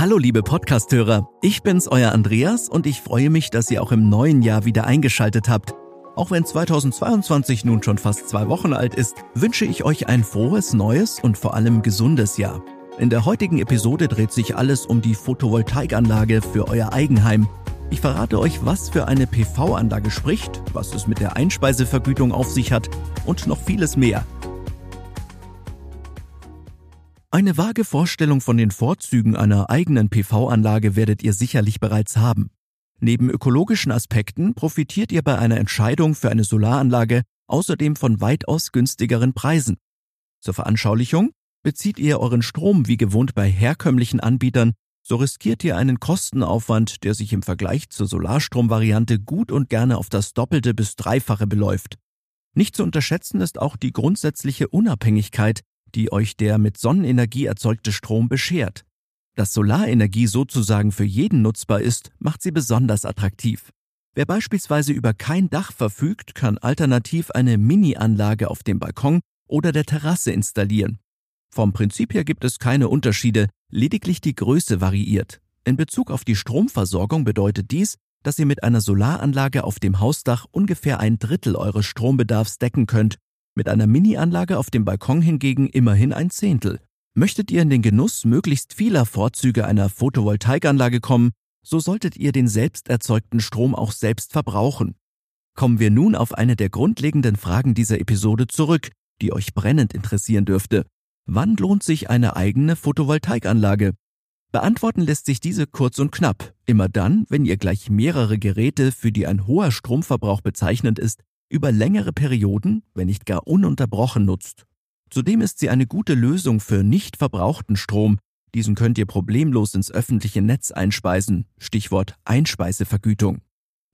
Hallo liebe Podcasthörer, ich bin's, euer Andreas und ich freue mich, dass ihr auch im neuen Jahr wieder eingeschaltet habt. Auch wenn 2022 nun schon fast zwei Wochen alt ist, wünsche ich euch ein frohes, neues und vor allem gesundes Jahr. In der heutigen Episode dreht sich alles um die Photovoltaikanlage für euer Eigenheim. Ich verrate euch, was für eine PV-Anlage spricht, was es mit der Einspeisevergütung auf sich hat und noch vieles mehr. Eine vage Vorstellung von den Vorzügen einer eigenen PV-Anlage werdet ihr sicherlich bereits haben. Neben ökologischen Aspekten profitiert ihr bei einer Entscheidung für eine Solaranlage außerdem von weitaus günstigeren Preisen. Zur Veranschaulichung bezieht ihr euren Strom wie gewohnt bei herkömmlichen Anbietern, so riskiert ihr einen Kostenaufwand, der sich im Vergleich zur Solarstromvariante gut und gerne auf das Doppelte bis Dreifache beläuft. Nicht zu unterschätzen ist auch die grundsätzliche Unabhängigkeit, die euch der mit Sonnenenergie erzeugte Strom beschert. Dass Solarenergie sozusagen für jeden nutzbar ist, macht sie besonders attraktiv. Wer beispielsweise über kein Dach verfügt, kann alternativ eine Mini-Anlage auf dem Balkon oder der Terrasse installieren. Vom Prinzip her gibt es keine Unterschiede, lediglich die Größe variiert. In Bezug auf die Stromversorgung bedeutet dies, dass ihr mit einer Solaranlage auf dem Hausdach ungefähr ein Drittel eures Strombedarfs decken könnt mit einer Mini-Anlage auf dem Balkon hingegen immerhin ein Zehntel. Möchtet ihr in den Genuss möglichst vieler Vorzüge einer Photovoltaikanlage kommen, so solltet ihr den selbst erzeugten Strom auch selbst verbrauchen. Kommen wir nun auf eine der grundlegenden Fragen dieser Episode zurück, die euch brennend interessieren dürfte. Wann lohnt sich eine eigene Photovoltaikanlage? Beantworten lässt sich diese kurz und knapp, immer dann, wenn ihr gleich mehrere Geräte, für die ein hoher Stromverbrauch bezeichnend ist, über längere Perioden, wenn nicht gar ununterbrochen nutzt. Zudem ist sie eine gute Lösung für nicht verbrauchten Strom. Diesen könnt ihr problemlos ins öffentliche Netz einspeisen. Stichwort Einspeisevergütung.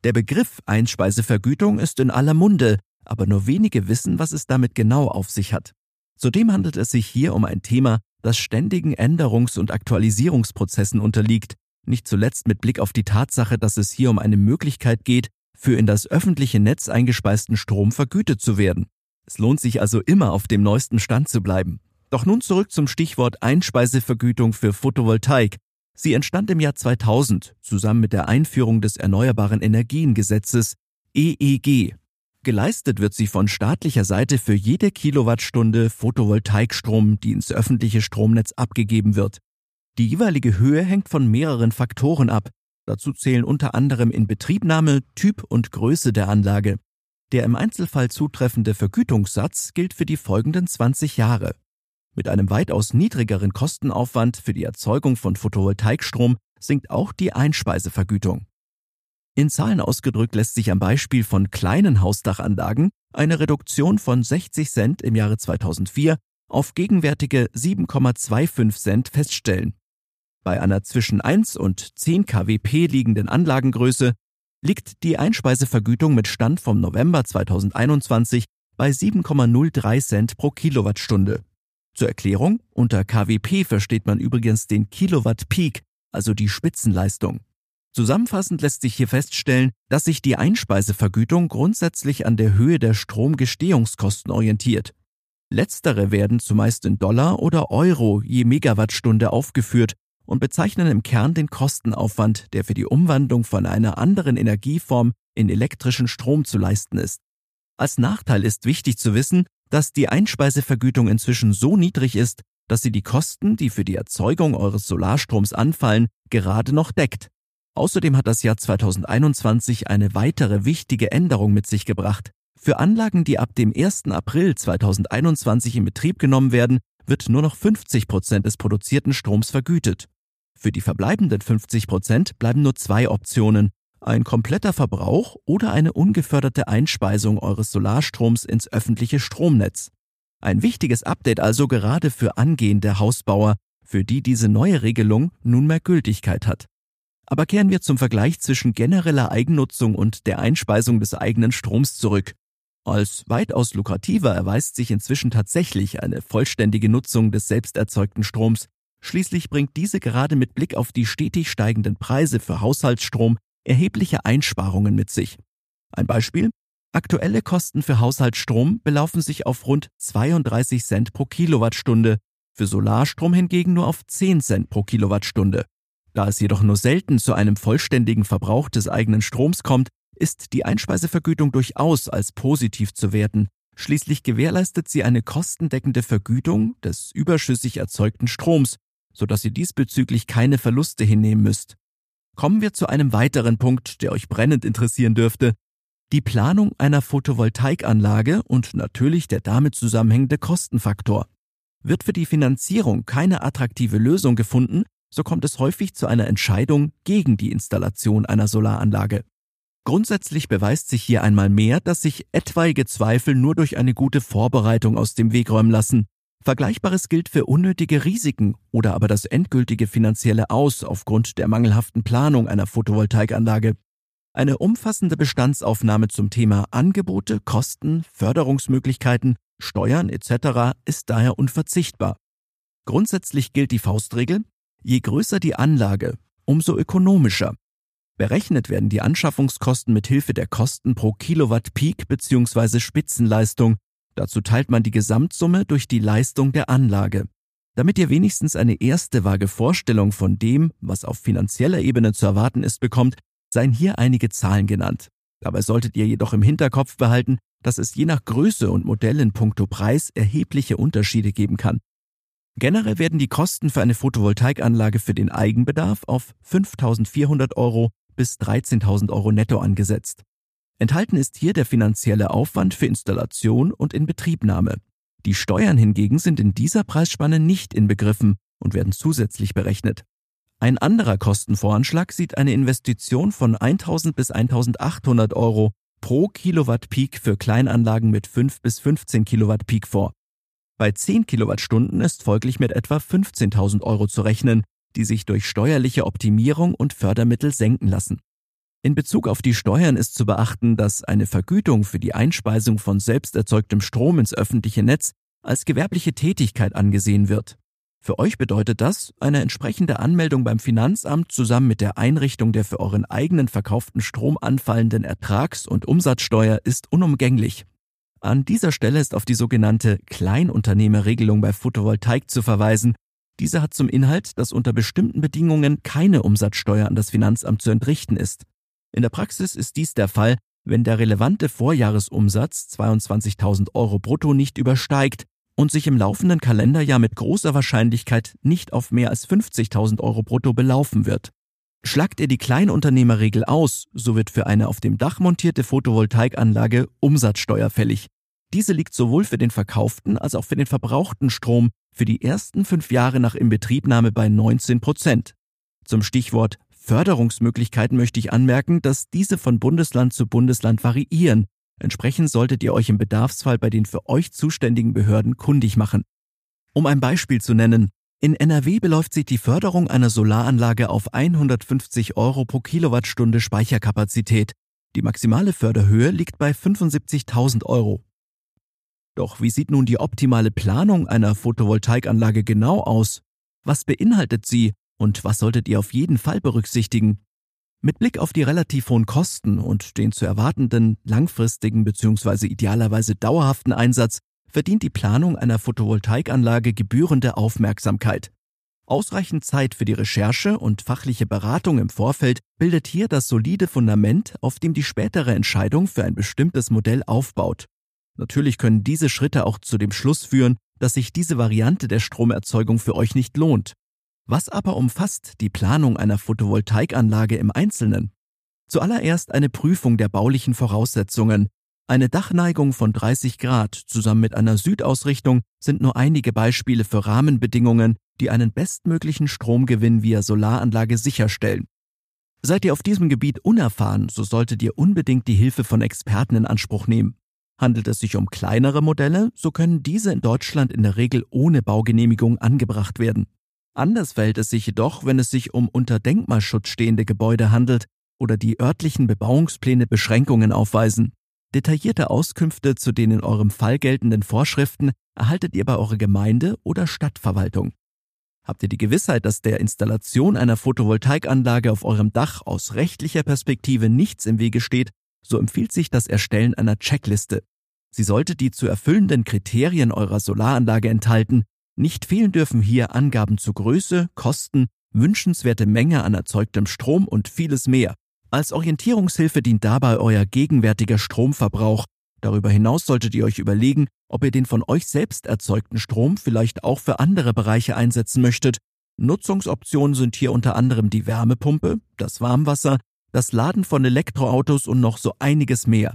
Der Begriff Einspeisevergütung ist in aller Munde, aber nur wenige wissen, was es damit genau auf sich hat. Zudem handelt es sich hier um ein Thema, das ständigen Änderungs- und Aktualisierungsprozessen unterliegt, nicht zuletzt mit Blick auf die Tatsache, dass es hier um eine Möglichkeit geht, für in das öffentliche Netz eingespeisten Strom vergütet zu werden. Es lohnt sich also immer auf dem neuesten Stand zu bleiben. Doch nun zurück zum Stichwort Einspeisevergütung für Photovoltaik. Sie entstand im Jahr 2000 zusammen mit der Einführung des Erneuerbaren Energiengesetzes EEG. Geleistet wird sie von staatlicher Seite für jede Kilowattstunde Photovoltaikstrom, die ins öffentliche Stromnetz abgegeben wird. Die jeweilige Höhe hängt von mehreren Faktoren ab, Dazu zählen unter anderem Inbetriebnahme, Typ und Größe der Anlage. Der im Einzelfall zutreffende Vergütungssatz gilt für die folgenden 20 Jahre. Mit einem weitaus niedrigeren Kostenaufwand für die Erzeugung von Photovoltaikstrom sinkt auch die Einspeisevergütung. In Zahlen ausgedrückt lässt sich am Beispiel von kleinen Hausdachanlagen eine Reduktion von 60 Cent im Jahre 2004 auf gegenwärtige 7,25 Cent feststellen. Bei einer zwischen 1 und 10 kWp liegenden Anlagengröße liegt die Einspeisevergütung mit Stand vom November 2021 bei 7,03 Cent pro Kilowattstunde. Zur Erklärung, unter kWp versteht man übrigens den Kilowatt Peak, also die Spitzenleistung. Zusammenfassend lässt sich hier feststellen, dass sich die Einspeisevergütung grundsätzlich an der Höhe der Stromgestehungskosten orientiert. Letztere werden zumeist in Dollar oder Euro je Megawattstunde aufgeführt und bezeichnen im Kern den Kostenaufwand, der für die Umwandlung von einer anderen Energieform in elektrischen Strom zu leisten ist. Als Nachteil ist wichtig zu wissen, dass die Einspeisevergütung inzwischen so niedrig ist, dass sie die Kosten, die für die Erzeugung eures Solarstroms anfallen, gerade noch deckt. Außerdem hat das Jahr 2021 eine weitere wichtige Änderung mit sich gebracht. Für Anlagen, die ab dem 1. April 2021 in Betrieb genommen werden, wird nur noch 50 Prozent des produzierten Stroms vergütet. Für die verbleibenden 50 Prozent bleiben nur zwei Optionen. Ein kompletter Verbrauch oder eine ungeförderte Einspeisung eures Solarstroms ins öffentliche Stromnetz. Ein wichtiges Update also gerade für angehende Hausbauer, für die diese neue Regelung nunmehr Gültigkeit hat. Aber kehren wir zum Vergleich zwischen genereller Eigennutzung und der Einspeisung des eigenen Stroms zurück. Als weitaus lukrativer erweist sich inzwischen tatsächlich eine vollständige Nutzung des selbst erzeugten Stroms, Schließlich bringt diese gerade mit Blick auf die stetig steigenden Preise für Haushaltsstrom erhebliche Einsparungen mit sich. Ein Beispiel? Aktuelle Kosten für Haushaltsstrom belaufen sich auf rund 32 Cent pro Kilowattstunde, für Solarstrom hingegen nur auf 10 Cent pro Kilowattstunde. Da es jedoch nur selten zu einem vollständigen Verbrauch des eigenen Stroms kommt, ist die Einspeisevergütung durchaus als positiv zu werten. Schließlich gewährleistet sie eine kostendeckende Vergütung des überschüssig erzeugten Stroms, sodass ihr diesbezüglich keine Verluste hinnehmen müsst. Kommen wir zu einem weiteren Punkt, der euch brennend interessieren dürfte. Die Planung einer Photovoltaikanlage und natürlich der damit zusammenhängende Kostenfaktor. Wird für die Finanzierung keine attraktive Lösung gefunden, so kommt es häufig zu einer Entscheidung gegen die Installation einer Solaranlage. Grundsätzlich beweist sich hier einmal mehr, dass sich etwaige Zweifel nur durch eine gute Vorbereitung aus dem Weg räumen lassen. Vergleichbares gilt für unnötige Risiken oder aber das endgültige finanzielle Aus aufgrund der mangelhaften Planung einer Photovoltaikanlage. Eine umfassende Bestandsaufnahme zum Thema Angebote, Kosten, Förderungsmöglichkeiten, Steuern etc. ist daher unverzichtbar. Grundsätzlich gilt die Faustregel, je größer die Anlage, umso ökonomischer. Berechnet werden die Anschaffungskosten mit Hilfe der Kosten pro Kilowatt Peak bzw. Spitzenleistung. Dazu teilt man die Gesamtsumme durch die Leistung der Anlage. Damit ihr wenigstens eine erste vage Vorstellung von dem, was auf finanzieller Ebene zu erwarten ist, bekommt, seien hier einige Zahlen genannt. Dabei solltet ihr jedoch im Hinterkopf behalten, dass es je nach Größe und Modell in puncto Preis erhebliche Unterschiede geben kann. Generell werden die Kosten für eine Photovoltaikanlage für den Eigenbedarf auf 5.400 Euro bis 13.000 Euro netto angesetzt. Enthalten ist hier der finanzielle Aufwand für Installation und Inbetriebnahme. Die Steuern hingegen sind in dieser Preisspanne nicht inbegriffen und werden zusätzlich berechnet. Ein anderer Kostenvoranschlag sieht eine Investition von 1000 bis 1800 Euro pro Kilowatt Peak für Kleinanlagen mit 5 bis 15 Kilowatt Peak vor. Bei 10 Kilowattstunden ist folglich mit etwa 15.000 Euro zu rechnen, die sich durch steuerliche Optimierung und Fördermittel senken lassen. In Bezug auf die Steuern ist zu beachten, dass eine Vergütung für die Einspeisung von selbst erzeugtem Strom ins öffentliche Netz als gewerbliche Tätigkeit angesehen wird. Für euch bedeutet das, eine entsprechende Anmeldung beim Finanzamt zusammen mit der Einrichtung der für euren eigenen verkauften Strom anfallenden Ertrags- und Umsatzsteuer ist unumgänglich. An dieser Stelle ist auf die sogenannte Kleinunternehmerregelung bei Photovoltaik zu verweisen, diese hat zum Inhalt, dass unter bestimmten Bedingungen keine Umsatzsteuer an das Finanzamt zu entrichten ist. In der Praxis ist dies der Fall, wenn der relevante Vorjahresumsatz 22.000 Euro brutto nicht übersteigt und sich im laufenden Kalenderjahr mit großer Wahrscheinlichkeit nicht auf mehr als 50.000 Euro brutto belaufen wird. Schlagt ihr die Kleinunternehmerregel aus, so wird für eine auf dem Dach montierte Photovoltaikanlage Umsatzsteuer fällig. Diese liegt sowohl für den verkauften als auch für den verbrauchten Strom für die ersten fünf Jahre nach Inbetriebnahme bei 19 Prozent. Zum Stichwort Förderungsmöglichkeiten möchte ich anmerken, dass diese von Bundesland zu Bundesland variieren. Entsprechend solltet ihr euch im Bedarfsfall bei den für euch zuständigen Behörden kundig machen. Um ein Beispiel zu nennen, in NRW beläuft sich die Förderung einer Solaranlage auf 150 Euro pro Kilowattstunde Speicherkapazität. Die maximale Förderhöhe liegt bei 75.000 Euro. Doch wie sieht nun die optimale Planung einer Photovoltaikanlage genau aus? Was beinhaltet sie und was solltet ihr auf jeden Fall berücksichtigen? Mit Blick auf die relativ hohen Kosten und den zu erwartenden langfristigen bzw. idealerweise dauerhaften Einsatz verdient die Planung einer Photovoltaikanlage gebührende Aufmerksamkeit. Ausreichend Zeit für die Recherche und fachliche Beratung im Vorfeld bildet hier das solide Fundament, auf dem die spätere Entscheidung für ein bestimmtes Modell aufbaut. Natürlich können diese Schritte auch zu dem Schluss führen, dass sich diese Variante der Stromerzeugung für euch nicht lohnt. Was aber umfasst die Planung einer Photovoltaikanlage im Einzelnen? Zuallererst eine Prüfung der baulichen Voraussetzungen. Eine Dachneigung von 30 Grad zusammen mit einer Südausrichtung sind nur einige Beispiele für Rahmenbedingungen, die einen bestmöglichen Stromgewinn via Solaranlage sicherstellen. Seid ihr auf diesem Gebiet unerfahren, so solltet ihr unbedingt die Hilfe von Experten in Anspruch nehmen. Handelt es sich um kleinere Modelle, so können diese in Deutschland in der Regel ohne Baugenehmigung angebracht werden. Anders verhält es sich jedoch, wenn es sich um unter Denkmalschutz stehende Gebäude handelt oder die örtlichen Bebauungspläne Beschränkungen aufweisen. Detaillierte Auskünfte zu den in eurem Fall geltenden Vorschriften erhaltet ihr bei eurer Gemeinde oder Stadtverwaltung. Habt ihr die Gewissheit, dass der Installation einer Photovoltaikanlage auf eurem Dach aus rechtlicher Perspektive nichts im Wege steht, so empfiehlt sich das Erstellen einer Checkliste. Sie sollte die zu erfüllenden Kriterien eurer Solaranlage enthalten. Nicht fehlen dürfen hier Angaben zu Größe, Kosten, wünschenswerte Menge an erzeugtem Strom und vieles mehr. Als Orientierungshilfe dient dabei euer gegenwärtiger Stromverbrauch. Darüber hinaus solltet ihr euch überlegen, ob ihr den von euch selbst erzeugten Strom vielleicht auch für andere Bereiche einsetzen möchtet. Nutzungsoptionen sind hier unter anderem die Wärmepumpe, das Warmwasser, das Laden von Elektroautos und noch so einiges mehr.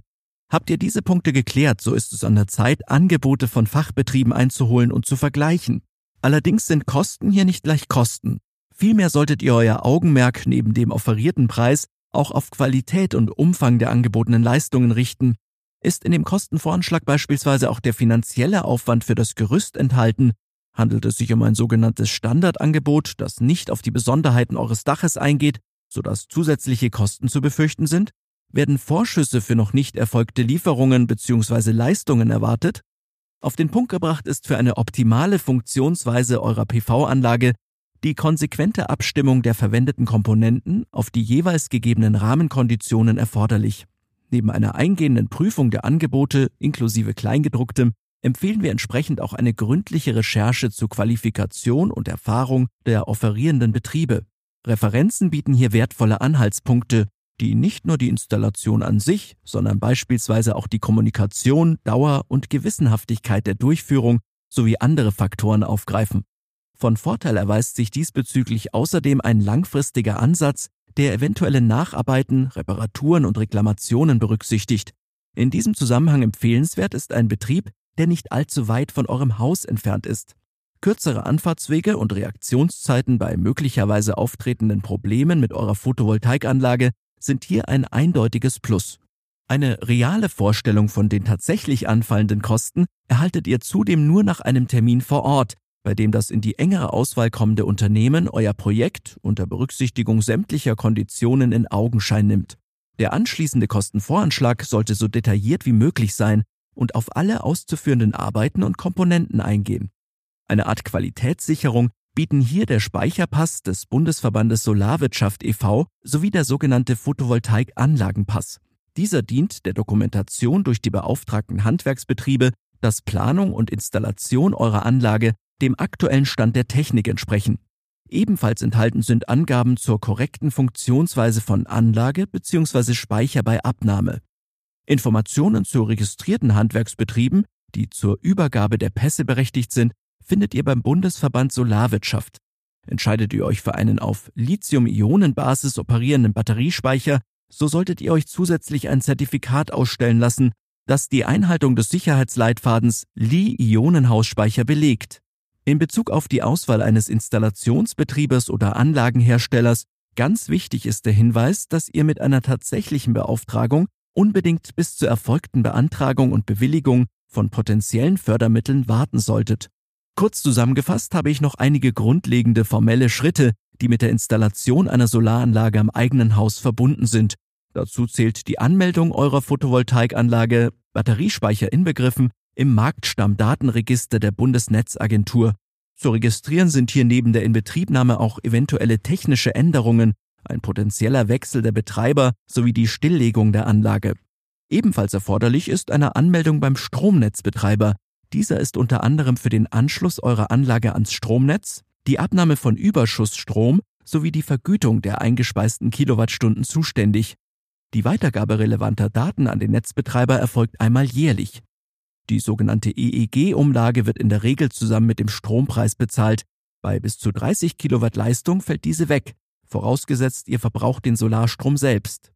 Habt ihr diese Punkte geklärt, so ist es an der Zeit, Angebote von Fachbetrieben einzuholen und zu vergleichen. Allerdings sind Kosten hier nicht gleich Kosten. Vielmehr solltet ihr euer Augenmerk neben dem offerierten Preis auch auf Qualität und Umfang der angebotenen Leistungen richten. Ist in dem Kostenvoranschlag beispielsweise auch der finanzielle Aufwand für das Gerüst enthalten, handelt es sich um ein sogenanntes Standardangebot, das nicht auf die Besonderheiten eures Daches eingeht, sodass zusätzliche Kosten zu befürchten sind, werden Vorschüsse für noch nicht erfolgte Lieferungen bzw. Leistungen erwartet? Auf den Punkt gebracht ist für eine optimale Funktionsweise eurer PV-Anlage die konsequente Abstimmung der verwendeten Komponenten auf die jeweils gegebenen Rahmenkonditionen erforderlich. Neben einer eingehenden Prüfung der Angebote inklusive Kleingedrucktem empfehlen wir entsprechend auch eine gründliche Recherche zu Qualifikation und Erfahrung der offerierenden Betriebe. Referenzen bieten hier wertvolle Anhaltspunkte, die nicht nur die Installation an sich, sondern beispielsweise auch die Kommunikation, Dauer und Gewissenhaftigkeit der Durchführung sowie andere Faktoren aufgreifen. Von Vorteil erweist sich diesbezüglich außerdem ein langfristiger Ansatz, der eventuelle Nacharbeiten, Reparaturen und Reklamationen berücksichtigt. In diesem Zusammenhang empfehlenswert ist ein Betrieb, der nicht allzu weit von eurem Haus entfernt ist. Kürzere Anfahrtswege und Reaktionszeiten bei möglicherweise auftretenden Problemen mit eurer Photovoltaikanlage sind hier ein eindeutiges Plus. Eine reale Vorstellung von den tatsächlich anfallenden Kosten erhaltet ihr zudem nur nach einem Termin vor Ort, bei dem das in die engere Auswahl kommende Unternehmen euer Projekt unter Berücksichtigung sämtlicher Konditionen in Augenschein nimmt. Der anschließende Kostenvoranschlag sollte so detailliert wie möglich sein und auf alle auszuführenden Arbeiten und Komponenten eingehen. Eine Art Qualitätssicherung bieten hier der Speicherpass des Bundesverbandes Solarwirtschaft e.V. sowie der sogenannte Photovoltaikanlagenpass. Dieser dient der Dokumentation durch die beauftragten Handwerksbetriebe, dass Planung und Installation eurer Anlage dem aktuellen Stand der Technik entsprechen. Ebenfalls enthalten sind Angaben zur korrekten Funktionsweise von Anlage bzw. Speicher bei Abnahme. Informationen zu registrierten Handwerksbetrieben, die zur Übergabe der Pässe berechtigt sind, findet ihr beim Bundesverband Solarwirtschaft. Entscheidet ihr euch für einen auf Lithium-Ionen-Basis operierenden Batteriespeicher, so solltet ihr euch zusätzlich ein Zertifikat ausstellen lassen, das die Einhaltung des Sicherheitsleitfadens Li-Ionenhausspeicher belegt. In Bezug auf die Auswahl eines Installationsbetriebes oder Anlagenherstellers ganz wichtig ist der Hinweis, dass ihr mit einer tatsächlichen Beauftragung unbedingt bis zur erfolgten Beantragung und Bewilligung von potenziellen Fördermitteln warten solltet. Kurz zusammengefasst habe ich noch einige grundlegende formelle Schritte, die mit der Installation einer Solaranlage am eigenen Haus verbunden sind. Dazu zählt die Anmeldung eurer Photovoltaikanlage, Batteriespeicher inbegriffen, im Marktstammdatenregister der Bundesnetzagentur. Zu registrieren sind hier neben der Inbetriebnahme auch eventuelle technische Änderungen, ein potenzieller Wechsel der Betreiber sowie die Stilllegung der Anlage. Ebenfalls erforderlich ist eine Anmeldung beim Stromnetzbetreiber, dieser ist unter anderem für den Anschluss eurer Anlage ans Stromnetz, die Abnahme von Überschussstrom sowie die Vergütung der eingespeisten Kilowattstunden zuständig. Die Weitergabe relevanter Daten an den Netzbetreiber erfolgt einmal jährlich. Die sogenannte EEG-Umlage wird in der Regel zusammen mit dem Strompreis bezahlt. Bei bis zu 30 Kilowatt Leistung fällt diese weg, vorausgesetzt ihr verbraucht den Solarstrom selbst.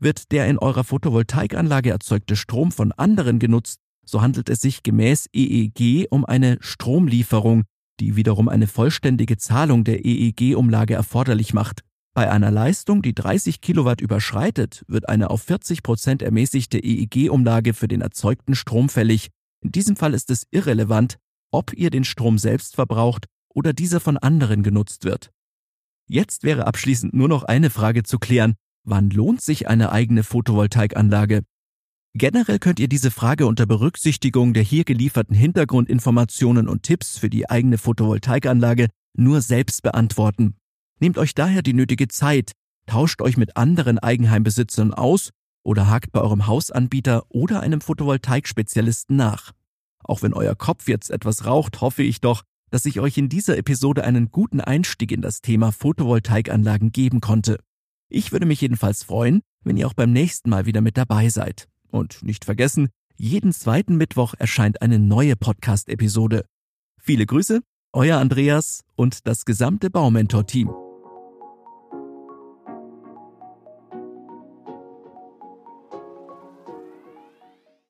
Wird der in eurer Photovoltaikanlage erzeugte Strom von anderen genutzt, so handelt es sich gemäß EEG um eine Stromlieferung, die wiederum eine vollständige Zahlung der EEG-Umlage erforderlich macht. Bei einer Leistung, die 30 Kilowatt überschreitet, wird eine auf 40 Prozent ermäßigte EEG-Umlage für den erzeugten Strom fällig. In diesem Fall ist es irrelevant, ob ihr den Strom selbst verbraucht oder dieser von anderen genutzt wird. Jetzt wäre abschließend nur noch eine Frage zu klären. Wann lohnt sich eine eigene Photovoltaikanlage? Generell könnt ihr diese Frage unter Berücksichtigung der hier gelieferten Hintergrundinformationen und Tipps für die eigene Photovoltaikanlage nur selbst beantworten. Nehmt euch daher die nötige Zeit, tauscht euch mit anderen Eigenheimbesitzern aus oder hakt bei eurem Hausanbieter oder einem Photovoltaikspezialisten nach. Auch wenn euer Kopf jetzt etwas raucht, hoffe ich doch, dass ich euch in dieser Episode einen guten Einstieg in das Thema Photovoltaikanlagen geben konnte. Ich würde mich jedenfalls freuen, wenn ihr auch beim nächsten Mal wieder mit dabei seid. Und nicht vergessen, jeden zweiten Mittwoch erscheint eine neue Podcast-Episode. Viele Grüße, euer Andreas und das gesamte Baumentor-Team.